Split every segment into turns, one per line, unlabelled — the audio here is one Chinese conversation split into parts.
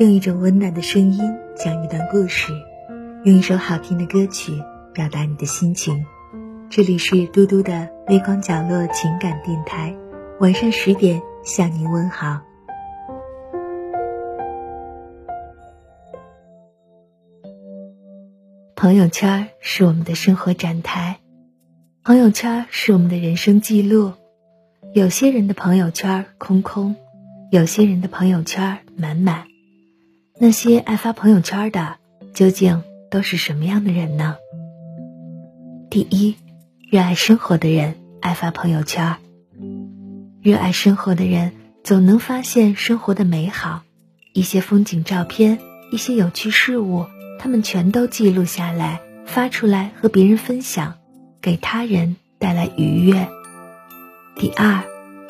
用一种温暖的声音讲一段故事，用一首好听的歌曲表达你的心情。这里是嘟嘟的微光角落情感电台，晚上十点向您问好。朋友圈是我们的生活展台，朋友圈是我们的人生记录。有些人的朋友圈空空。有些人的朋友圈满满，那些爱发朋友圈的究竟都是什么样的人呢？第一，热爱生活的人爱发朋友圈。热爱生活的人总能发现生活的美好，一些风景照片，一些有趣事物，他们全都记录下来，发出来和别人分享，给他人带来愉悦。第二，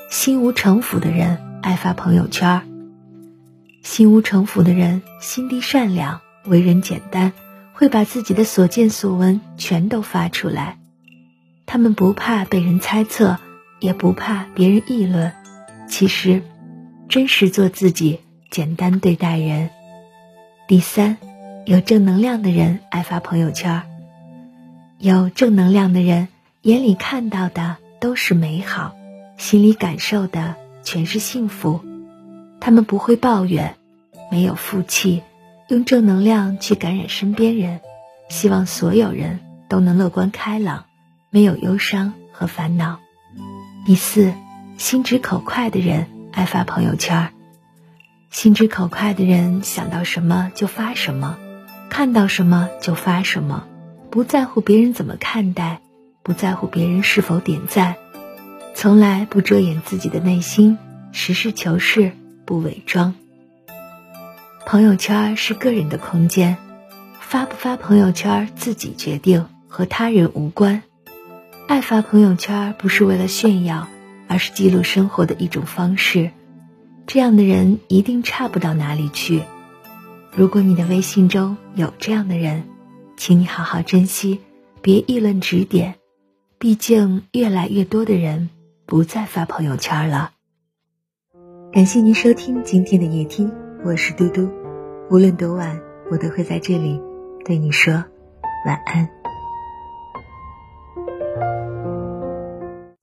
心无城府的人。爱发朋友圈，心无城府的人心地善良，为人简单，会把自己的所见所闻全都发出来。他们不怕被人猜测，也不怕别人议论。其实，真实做自己，简单对待人。第三，有正能量的人爱发朋友圈。有正能量的人，眼里看到的都是美好，心里感受的。全是幸福，他们不会抱怨，没有负气，用正能量去感染身边人，希望所有人都能乐观开朗，没有忧伤和烦恼。第四，心直口快的人爱发朋友圈心直口快的人想到什么就发什么，看到什么就发什么，不在乎别人怎么看待，不在乎别人是否点赞。从来不遮掩自己的内心，实事求是，不伪装。朋友圈是个人的空间，发不发朋友圈自己决定，和他人无关。爱发朋友圈不是为了炫耀，而是记录生活的一种方式。这样的人一定差不到哪里去。如果你的微信中有这样的人，请你好好珍惜，别议论指点。毕竟，越来越多的人。不再发朋友圈了。感谢您收听今天的夜听，我是嘟嘟。无论多晚，我都会在这里对你说晚安。